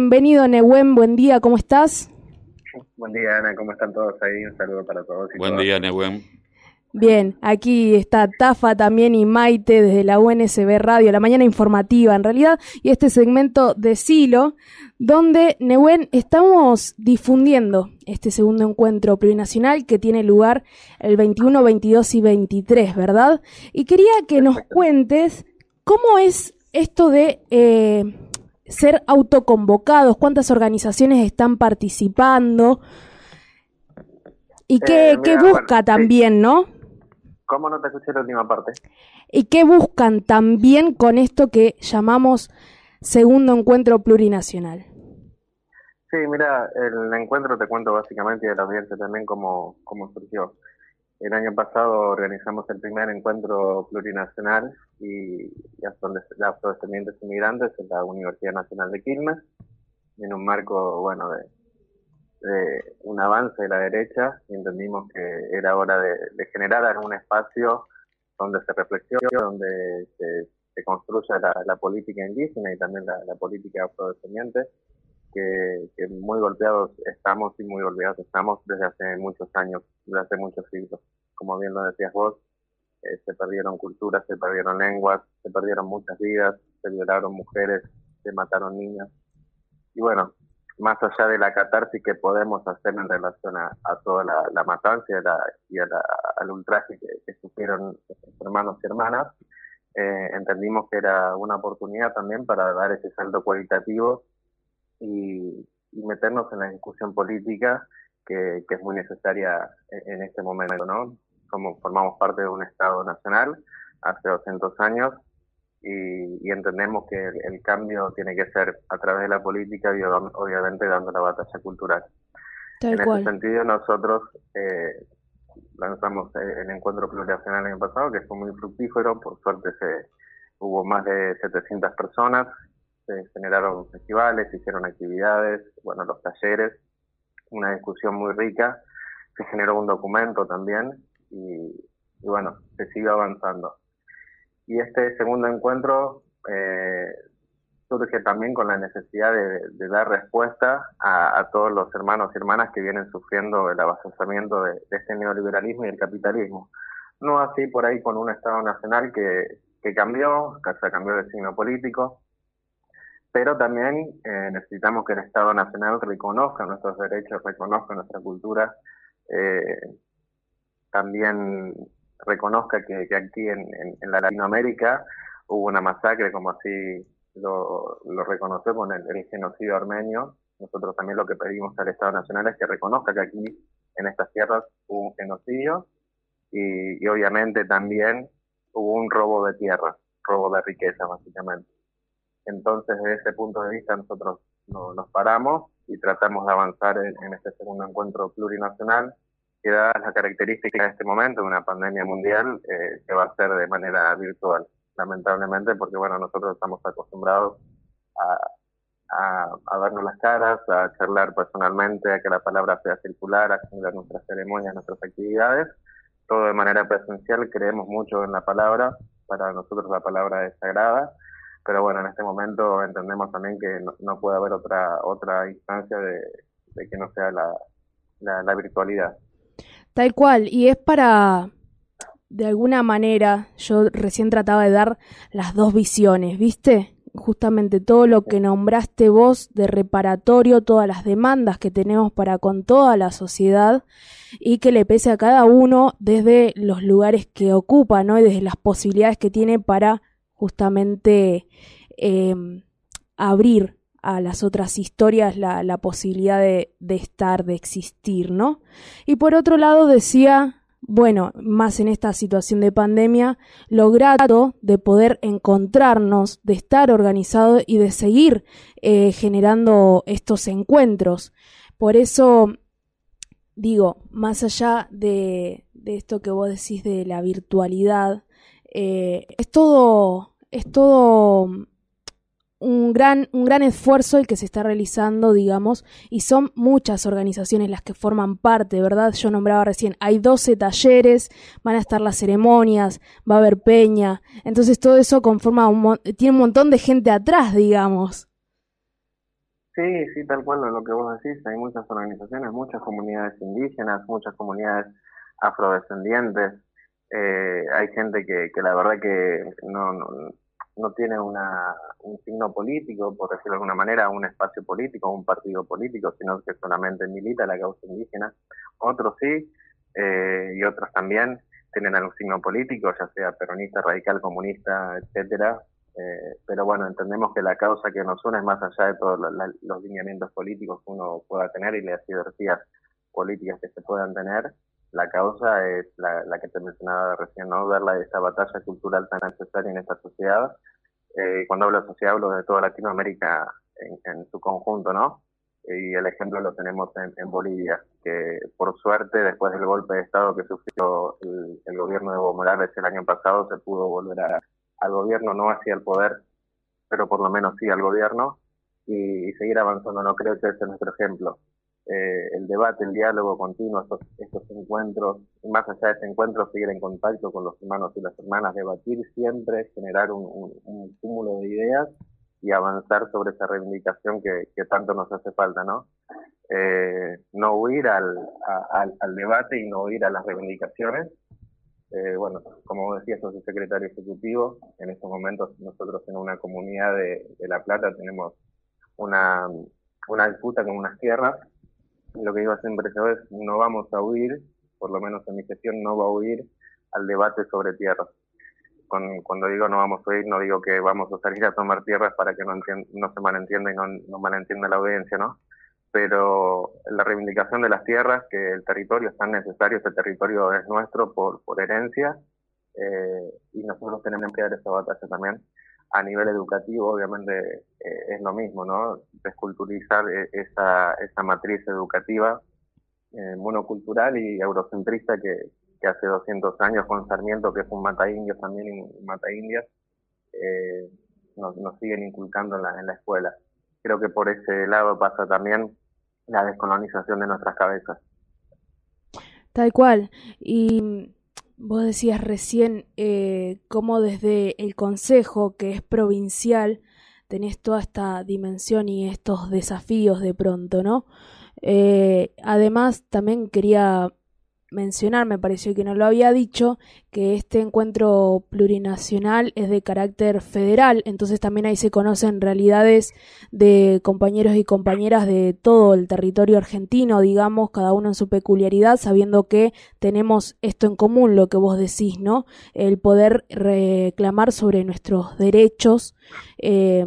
Bienvenido, Nehuen, buen día, ¿cómo estás? Buen día, Ana, ¿cómo están todos ahí? Un saludo para todos. buen día, Nehuen. Bien, aquí está Tafa también y Maite desde la UNSB Radio, la mañana informativa en realidad, y este segmento de Silo, donde Nehuen estamos difundiendo este segundo encuentro plurinacional que tiene lugar el 21, 22 y 23, ¿verdad? Y quería que nos cuentes cómo es esto de eh, ser autoconvocados, cuántas organizaciones están participando y qué, Eh, mira, busca bueno, sí. también, ¿no? ¿Cómo no te escuché la última parte? ¿Y qué buscan también con esto que llamamos segundo encuentro plurinacional? Sí, mira, el encuentro te cuento básicamente y a la audiencia también cómo, cómo surgió. El año pasado organizamos el primer encuentro plurinacional y, de afrodescendientes inmigrantes en la Universidad Nacional de Quilmes, en un marco, bueno, de, un avance de la derecha y entendimos que era hora de, generar algún espacio donde se reflexione, donde se, construya la, la política indígena y también la, la política afrodescendiente, que, que muy golpeados estamos y muy golpeados estamos desde hace muchos años, desde hace muchos siglos. Como bien lo decías vos, eh, se perdieron culturas, se perdieron lenguas, se perdieron muchas vidas, se violaron mujeres, se mataron niños. Y bueno, más allá de la catarsis que podemos hacer en relación a, toda la, matanza y, la- y a la- al ultraje que, que sufrieron hermanos y hermanas, eh, entendimos que era una oportunidad también para dar ese salto cualitativo y, y meternos en la discusión política que, que es muy necesaria en, en este momento, ¿no? Como formamos parte de un Estado nacional hace 200 años y, y entendemos que el, el cambio tiene que ser a través de la política y ob- obviamente dando la batalla cultural. Tal en ese sentido nosotros eh, lanzamos eh, el encuentro plurinacional el año pasado que fue muy fructífero, por suerte se, hubo más de 700 personas, se generaron festivales, se hicieron actividades, bueno, los talleres, una discusión muy rica, se generó un documento también y, bueno, se sigue avanzando. Y este segundo encuentro eh, surge también con la necesidad de, dar respuesta a, todos los hermanos y hermanas que vienen sufriendo el avasallamiento de, de este neoliberalismo y el capitalismo. No así por ahí con un Estado nacional que, que cambió, que se cambió de signo político, pero también eh, necesitamos que el Estado Nacional reconozca nuestros derechos, reconozca nuestra cultura, eh, también reconozca que, aquí en, la Latinoamérica hubo una masacre, como así lo, lo reconoció con el, el, genocidio armenio. Nosotros también lo que pedimos al Estado Nacional es que reconozca que aquí en estas tierras hubo un genocidio y, y obviamente también hubo un robo de tierra, robo de riqueza básicamente. Entonces, desde ese punto de vista, nosotros no, nos paramos y tratamos de avanzar en, este segundo encuentro plurinacional, que da la característica de este momento, de una pandemia mundial, eh, que va a ser de manera virtual, lamentablemente, porque bueno, nosotros estamos acostumbrados a, a, a vernos las caras, a charlar personalmente, a que la palabra sea circular, a generar nuestras ceremonias, nuestras actividades, todo de manera presencial, creemos mucho en la palabra, para nosotros la palabra es sagrada, pero bueno, en este momento entendemos también que no, puede haber otra otra instancia de, de que no sea la, la, la, virtualidad. Tal cual, y es para, de alguna manera, yo recién trataba de dar las dos visiones, ¿viste? Justamente todo lo que nombraste vos de reparatorio, todas las demandas que tenemos para con toda la sociedad y que le pese a cada uno desde los lugares que ocupa, ¿no? Y desde las posibilidades que tiene para justamente eh, abrir a las otras historias la, posibilidad de, estar, de existir, ¿no? Y por otro lado decía, bueno, más en esta situación de pandemia, lo grato de poder encontrarnos, de estar organizado y de seguir eh, generando estos encuentros. Por eso digo, más allá de, de esto que vos decís de la virtualidad, eh, es todo, es todo un gran, un gran esfuerzo el que se está realizando, digamos, y son muchas organizaciones las que forman parte, ¿verdad? Yo nombraba recién, hay 12 talleres, van a estar las ceremonias, va a haber peña, entonces todo eso conforma un, tiene un montón de gente atrás, digamos. Sí, sí, tal cual lo que vos decís. Hay muchas organizaciones, muchas comunidades indígenas, muchas comunidades afrodescendientes. Eh, hay gente que, que la verdad que no, no, no tiene una, un signo político, por decirlo de alguna manera, un espacio político, un partido político, sino que solamente milita la causa indígena. Otros sí, eh, y otros también tienen algún signo político, ya sea peronista, radical, comunista, etcétera. Eh, pero bueno, entendemos que la causa que nos une es más allá de todos los lineamientos políticos que uno pueda tener y las ideologías políticas que se puedan tener. La causa es la, que te mencionaba recién, ¿no? Ver la, esa batalla cultural tan necesaria en esta sociedad. Eh, cuando hablo de sociedad hablo de toda Latinoamérica en, en su conjunto, ¿no? y el ejemplo lo tenemos en, Bolivia, que por suerte después del golpe de Estado que sufrió el, gobierno de Evo Morales el año pasado se pudo volver al gobierno, no hacia el poder, pero por lo menos sí al gobierno y, seguir avanzando. No creo que ese es nuestro ejemplo. Eh, el debate, el diálogo continuo, estos, estos encuentros, más allá de ese encuentro, seguir en contacto con los hermanos y las hermanas, debatir siempre, generar un, cúmulo de ideas y avanzar sobre esa reivindicación que, que tanto nos hace falta, ¿no? Eh, no huir al, al, al, debate y no huir a las reivindicaciones. Eh, bueno, como decía, soy secretario ejecutivo. En estos momentos nosotros en una comunidad de, de La Plata tenemos una, una disputa con unas tierras. Lo que digo siempre es, no vamos a huir, por lo menos en mi gestión no va a huir al debate sobre tierras cuando digo no vamos a ir, no digo que vamos a salir a tomar tierras para que no, no se malentienda y no, no malentienda la audiencia, ¿no? Pero la reivindicación de las tierras, que el territorio es tan necesario, ese territorio es nuestro por, por herencia, eh, y nosotros tenemos que dar esa batalla también. A nivel educativo, obviamente, eh, es lo mismo, ¿no? Desculturizar eh, esa, esa matriz educativa monocultural y eurocentrista que, hace 200 años con Sarmiento, que es un mata indios también y mata indias, eh, nos, siguen inculcando en la, en la escuela. Creo que por ese lado pasa también la descolonización de nuestras cabezas. Tal cual. Y vos decías recién eh, cómo desde el Consejo, que es provincial, tenés toda esta dimensión y estos desafíos de pronto, ¿no? Eh, además, también quería mencionar, me pareció que no lo había dicho, que este encuentro plurinacional es de carácter federal, entonces también ahí se conocen realidades de compañeros y compañeras de todo el territorio argentino, digamos, cada uno en su peculiaridad, sabiendo que tenemos esto en común, lo que vos decís, ¿no? El poder reclamar sobre nuestros derechos. Eh,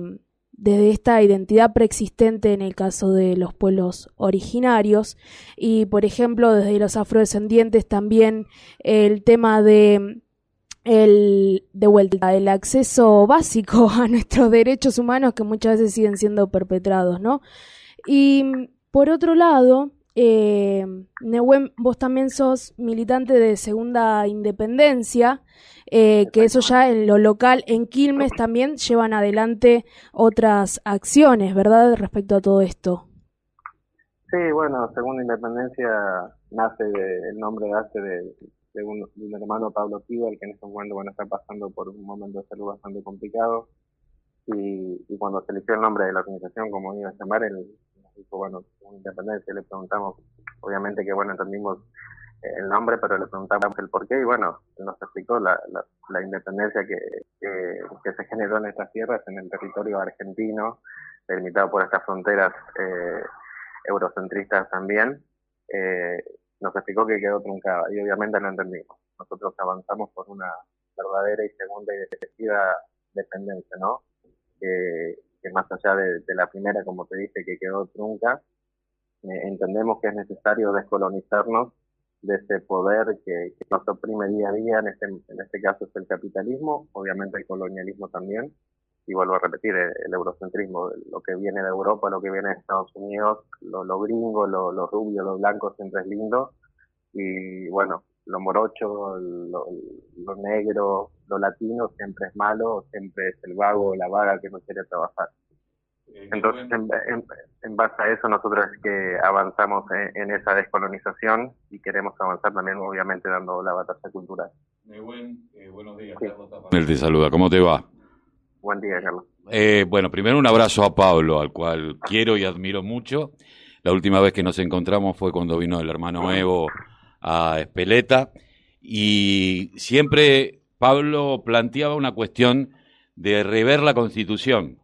desde esta identidad preexistente en el caso de los pueblos originarios. Y por ejemplo desde los afrodescendientes también el tema de el de vuelta el acceso básico a nuestros derechos humanos que muchas veces siguen siendo perpetrados no y por otro lado eh, vos también sos militante de Segunda Independencia, eh, que eso ya en lo local, en Quilmes también llevan adelante otras acciones, ¿verdad? Respecto a todo esto. Sí, bueno, Segunda Independencia nace, de, el nombre nace de, de, un, hermano Pablo el que en este momento bueno, está pasando por un momento de salud bastante complicado. Y, y cuando se eligió el nombre de la organización, como iba a llamar, el, dijo, bueno, independencia, le preguntamos, obviamente que bueno, entendimos el nombre, pero le preguntamos el por qué y bueno, nos explicó la, la, independencia que, que, se generó en estas tierras, en el territorio argentino, delimitado por estas fronteras eh, eurocentristas también, eh, nos explicó que quedó truncada y obviamente no entendimos. Nosotros avanzamos por una verdadera y segunda y definitiva dependencia, ¿no? Que más allá de, la primera, como te dije, que quedó trunca, eh, entendemos que es necesario descolonizarnos de ese poder que, nos oprime día a día, en este, en este caso es el capitalismo, obviamente el colonialismo también, y vuelvo a repetir, el, eurocentrismo, lo que viene de Europa, lo que viene de Estados Unidos, lo, lo gringo, lo, lo rubio, lo blanco siempre es lindo, y bueno, lo morocho, lo, lo, negro, lo latino siempre es malo, siempre es el vago, la vaga que no quiere trabajar. Eh, Entonces, en, base a eso, nosotros es que avanzamos en, esa descolonización y queremos avanzar también, obviamente, dando la batalla cultural. Muy buen, eh, buenos días, Carlos Él te saluda, ¿cómo te va? Buen día, Carlos. Eh, bueno, primero un abrazo a Pablo, al cual quiero y admiro mucho. La última vez que nos encontramos fue cuando vino el hermano Evo a Espeleta y siempre Pablo planteaba una cuestión de rever la Constitución.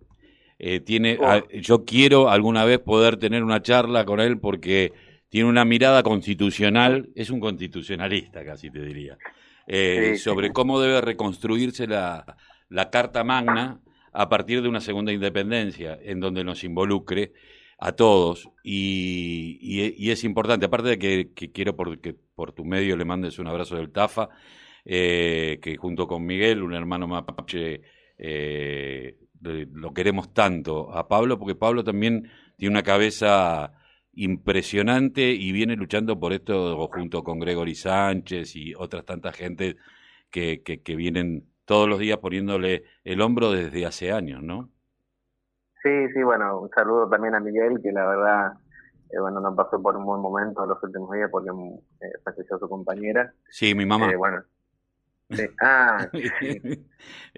Eh, tiene, oh. yo quiero alguna vez poder tener una charla con él porque tiene una mirada constitucional, es un constitucionalista casi te diría, eh, sobre cómo debe reconstruirse la, la Carta Magna a partir de una segunda independencia en donde nos involucre a todos y, y, es importante, aparte de que, quiero por, que por tu medio le mandes un abrazo del TAFA, eh, que junto con Miguel, un hermano mapuche, eh, lo queremos tanto a Pablo, porque Pablo también tiene una cabeza impresionante y viene luchando por esto junto con Gregory Sánchez y otras tantas gente que, vienen todos los días poniéndole el hombro desde hace años, ¿no? Sí, sí, bueno, un saludo también a Miguel, que la verdad, eh, bueno, nos pasó por un buen momento los últimos días porque eh, falleció su compañera. Sí, mi mamá. Eh, bueno, sí. Ah,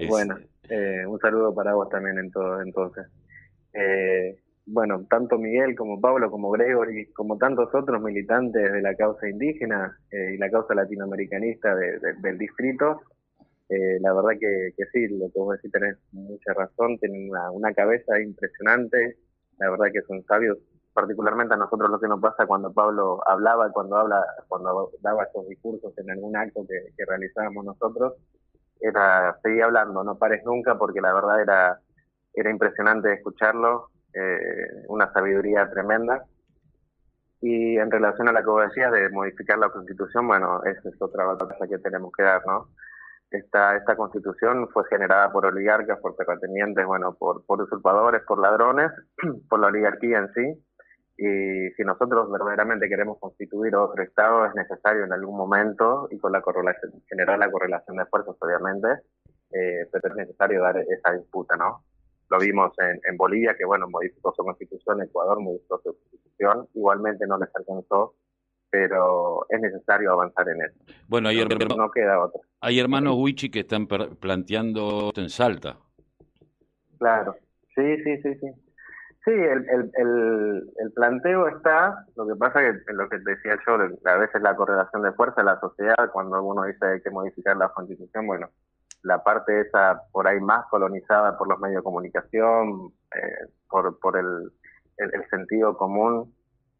bueno, eh, un saludo para vos también en todo, entonces. Eh, bueno, tanto Miguel como Pablo, como Gregory, como tantos otros militantes de la causa indígena eh, y la causa latinoamericanista del distrito, eh, la verdad que, sí, lo que vos decís tenés mucha razón, tienen una, cabeza impresionante, la verdad que son sabios, particularmente a nosotros lo que nos pasa cuando Pablo hablaba, cuando habla, cuando daba estos discursos en algún acto que, que realizábamos nosotros, era seguir hablando, no pares nunca, porque la verdad era, era impresionante escucharlo, eh, una sabiduría tremenda. Y en relación a la que vos decías de modificar la constitución, bueno, esa es otra batalla que tenemos que dar, ¿no? Esta, esta constitución fue generada por oligarcas, por terratenientes, bueno, por, por usurpadores, por ladrones, por la oligarquía en sí, y si nosotros verdaderamente queremos constituir otro Estado, es necesario en algún momento, y con la correlación, generar la correlación de esfuerzos, obviamente, eh, pero es necesario dar esa disputa, ¿no? Lo vimos en, en, Bolivia, que bueno, modificó su constitución, Ecuador modificó su constitución, igualmente no les alcanzó, pero es necesario avanzar en eso. Bueno, hay, no, queda otro. hay hermanos Wichi que están planteando en Salta. Claro, sí, sí, sí, sí. Sí, el, el, el, el, planteo está, lo que pasa que lo que decía yo, a veces la correlación de fuerza de la sociedad, cuando uno dice hay que modificar la constitución, bueno, la parte esa por ahí más colonizada por los medios de comunicación, eh, por, por el, el, sentido común,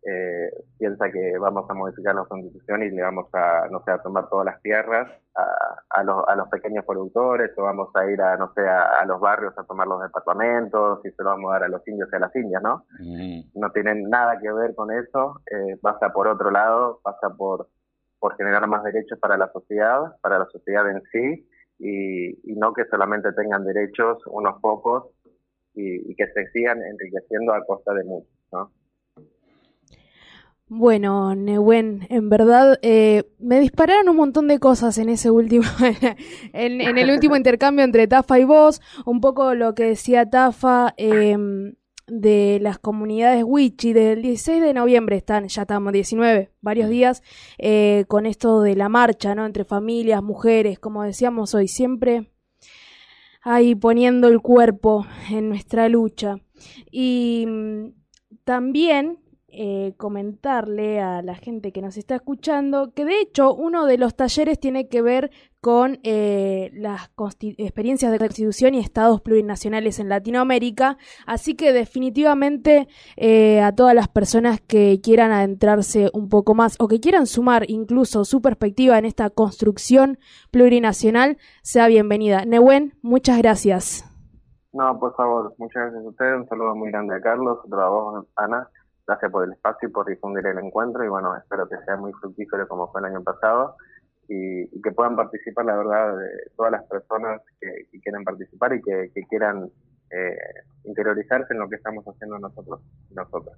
eh, piensa que vamos a modificar la constitución y le vamos a, no sé, a tomar todas las tierras a, a, los, a los pequeños productores o vamos a ir a, no sé, a, los barrios a tomar los departamentos y se lo vamos a dar a los indios y a las indias, ¿no? No tienen nada que ver con eso, eh, pasa por otro lado, pasa por, por generar más derechos para la sociedad, para la sociedad en sí y, y no que solamente tengan derechos unos pocos y, y que se sigan enriqueciendo a costa de muchos, ¿no? Bueno, Nehuen, en verdad eh, me dispararon un montón de cosas en ese último, en, el último intercambio entre Tafa y vos, un poco lo que decía Tafa em, de las comunidades Wichi, desde el 16 de noviembre están, ya estamos 19, varios días, eh, con esto de la marcha, ¿no? Entre familias, mujeres, como decíamos hoy, siempre ahí poniendo el cuerpo en nuestra lucha. Y mm, también eh, comentarle a la gente que nos está escuchando que de hecho uno de los talleres tiene que ver con eh, las experiencias de constitución y estados plurinacionales en Latinoamérica, así que definitivamente eh, a todas las personas que quieran adentrarse un poco más o que quieran sumar incluso su perspectiva en esta construcción plurinacional, sea bienvenida. Nehuen, muchas gracias. No, por favor, muchas gracias a ustedes, un saludo muy grande a Carlos, otro a vos, Ana Gracias por el espacio y por difundir el encuentro y bueno, espero que sea muy fructífero como fue el año pasado y, que puedan participar, la verdad, de todas las personas que, quieran participar y que, quieran eh, interiorizarse en lo que estamos haciendo nosotros nosotros.